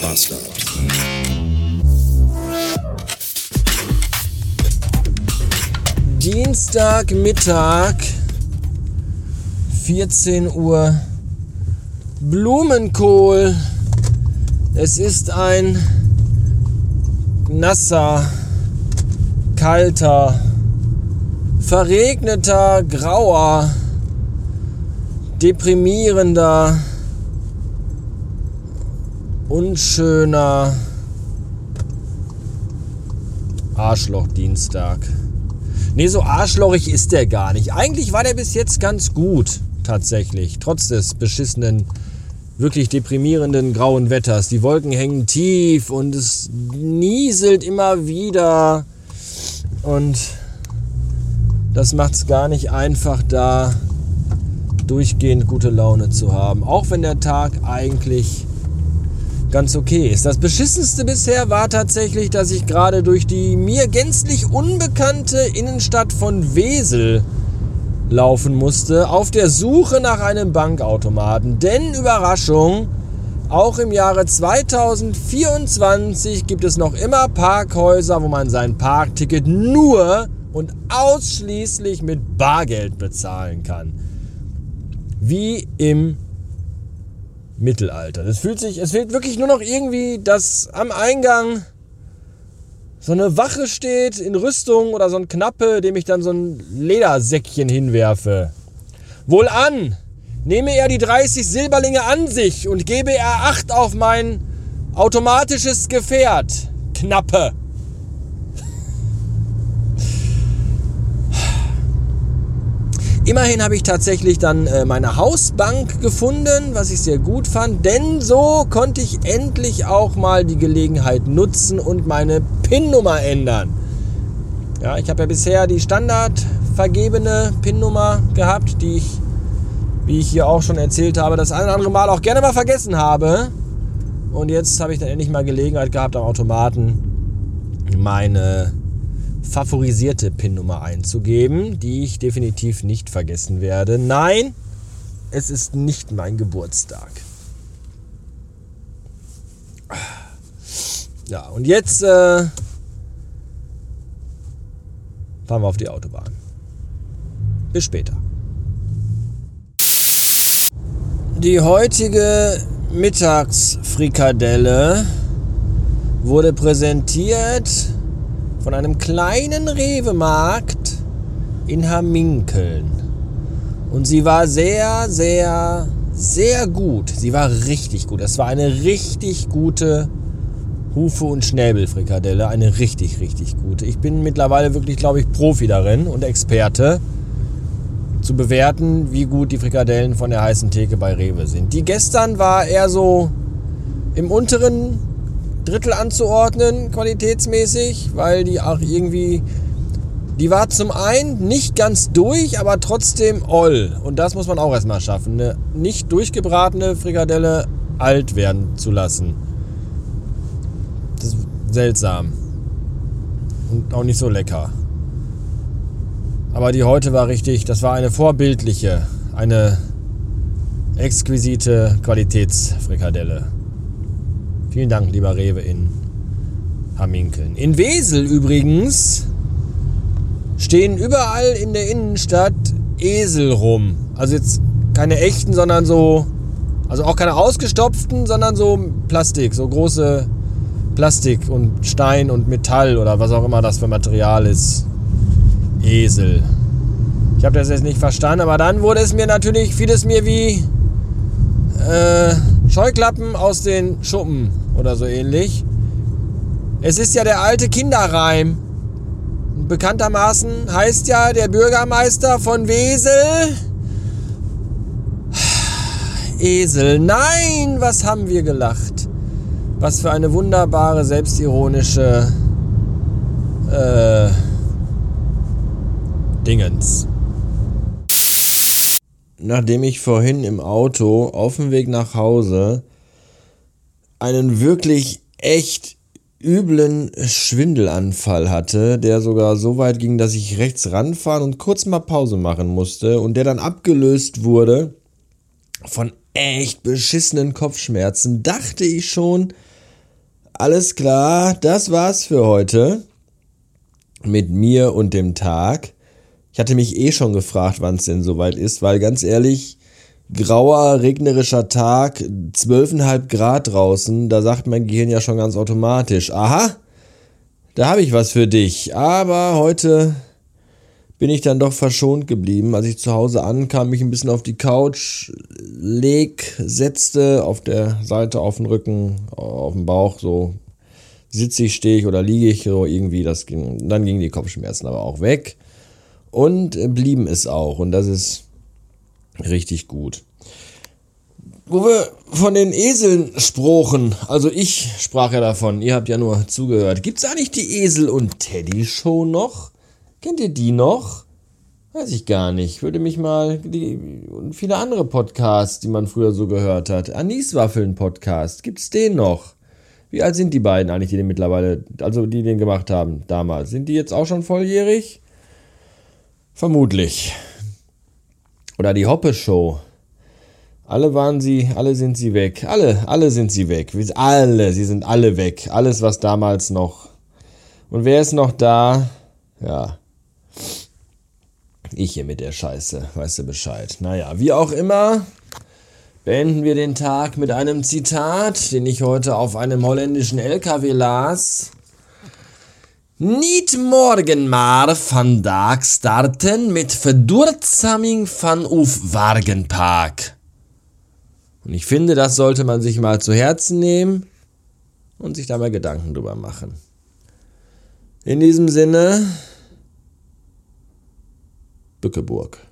Bastard. Dienstagmittag, 14 Uhr, Blumenkohl. Es ist ein nasser, kalter, verregneter, grauer, deprimierender, unschöner Arschlochdienstag. Nee, so arschlochig ist der gar nicht. Eigentlich war der bis jetzt ganz gut, tatsächlich. Trotz des beschissenen, wirklich deprimierenden grauen Wetters. Die Wolken hängen tief und es nieselt immer wieder. Und das macht es gar nicht einfach, da durchgehend gute Laune zu haben. Auch wenn der Tag eigentlich ganz okay ist. Das beschissenste bisher war tatsächlich, dass ich gerade durch die mir gänzlich unbekannte Innenstadt von Wesel laufen musste, auf der Suche nach einem Bankautomaten. Denn Überraschung, auch im Jahre 2024 gibt es noch immer Parkhäuser, wo man sein Parkticket nur und ausschließlich mit Bargeld bezahlen kann. Wie im Mittelalter. Es fühlt sich, es fehlt wirklich nur noch irgendwie, dass am Eingang so eine Wache steht in Rüstung oder so ein Knappe, dem ich dann so ein Ledersäckchen hinwerfe. Wohlan! Nehme er die 30 Silberlinge an sich und gebe er Acht auf mein automatisches Gefährt. Knappe! Immerhin habe ich tatsächlich dann äh, meine Hausbank gefunden, was ich sehr gut fand, denn so konnte ich endlich auch mal die Gelegenheit nutzen und meine PIN-Nummer ändern. Ja, ich habe ja bisher die standard vergebene PIN-Nummer gehabt, die ich, wie ich hier auch schon erzählt habe, das ein oder andere Mal auch gerne mal vergessen habe. Und jetzt habe ich dann endlich mal Gelegenheit gehabt, am Automaten meine favorisierte PIN-Nummer einzugeben, die ich definitiv nicht vergessen werde. Nein, es ist nicht mein Geburtstag. Ja, und jetzt äh, fahren wir auf die Autobahn. Bis später. Die heutige Mittagsfrikadelle wurde präsentiert von einem kleinen Rewe-Markt in Hamminkeln. Und sie war sehr, sehr, sehr gut. Sie war richtig gut. Es war eine richtig gute Hufe- und Schnäbelfrikadelle. Eine richtig, richtig gute. Ich bin mittlerweile wirklich, glaube ich, Profi darin und Experte zu bewerten, wie gut die Frikadellen von der heißen Theke bei Rewe sind. Die gestern war eher so im unteren Drittel anzuordnen, qualitätsmäßig, weil die auch irgendwie. Die war zum einen nicht ganz durch, aber trotzdem all. Und das muss man auch erstmal schaffen. Eine nicht durchgebratene Frikadelle alt werden zu lassen. Das ist seltsam. Und auch nicht so lecker. Aber die heute war richtig, das war eine vorbildliche, eine exquisite Qualitätsfrikadelle. Vielen Dank, lieber Rewe in Hamminkeln. In Wesel übrigens stehen überall in der Innenstadt Esel rum. Also jetzt keine echten, sondern so, also auch keine ausgestopften, sondern so Plastik, so große Plastik und Stein und Metall oder was auch immer das für Material ist. Esel. Ich habe das jetzt nicht verstanden, aber dann wurde es mir natürlich, fiel es mir wie äh, Scheuklappen aus den Schuppen oder so ähnlich. Es ist ja der alte Kinderreim. Bekanntermaßen heißt ja der Bürgermeister von Wesel. Esel. Nein, was haben wir gelacht? Was für eine wunderbare, selbstironische äh, Dingens. Nachdem ich vorhin im Auto auf dem Weg nach Hause einen wirklich echt üblen Schwindelanfall hatte, der sogar so weit ging, dass ich rechts ranfahren und kurz mal Pause machen musste und der dann abgelöst wurde von echt beschissenen Kopfschmerzen, dachte ich schon, alles klar, das war's für heute mit mir und dem Tag. Ich hatte mich eh schon gefragt, wann es denn soweit ist, weil ganz ehrlich, grauer, regnerischer Tag, 12,5 Grad draußen, da sagt mein Gehirn ja schon ganz automatisch, aha, da habe ich was für dich. Aber heute bin ich dann doch verschont geblieben. Als ich zu Hause ankam, mich ein bisschen auf die Couch leg, setzte, auf der Seite, auf den Rücken, auf dem Bauch, so sitze ich, stehe ich oder liege ich, so irgendwie, das ging, dann gingen die Kopfschmerzen aber auch weg und blieben es auch und das ist richtig gut. Wo wir von den Eseln sprachen, also ich sprach ja davon, ihr habt ja nur zugehört. Gibt es eigentlich die Esel und Teddy Show noch? Kennt ihr die noch? Weiß ich gar nicht. Würde mich mal die und viele andere Podcasts, die man früher so gehört hat. Aniswaffeln Podcast, gibt's den noch? Wie alt sind die beiden eigentlich, die den mittlerweile, also die den gemacht haben damals? Sind die jetzt auch schon volljährig? Vermutlich. Oder die Hoppe Show. Alle waren sie, alle sind sie weg. Alle, alle sind sie weg. Alle, sie sind alle weg. Alles, was damals noch. Und wer ist noch da? Ja. Ich hier mit der Scheiße, weißt du Bescheid. Naja, wie auch immer, beenden wir den Tag mit einem Zitat, den ich heute auf einem holländischen LKW las. Niet morgen maar vandaag starten mit Verdurzaming van uw Wagenpark. Und ich finde, das sollte man sich mal zu Herzen nehmen und sich da mal Gedanken drüber machen. In diesem Sinne, Bückeburg.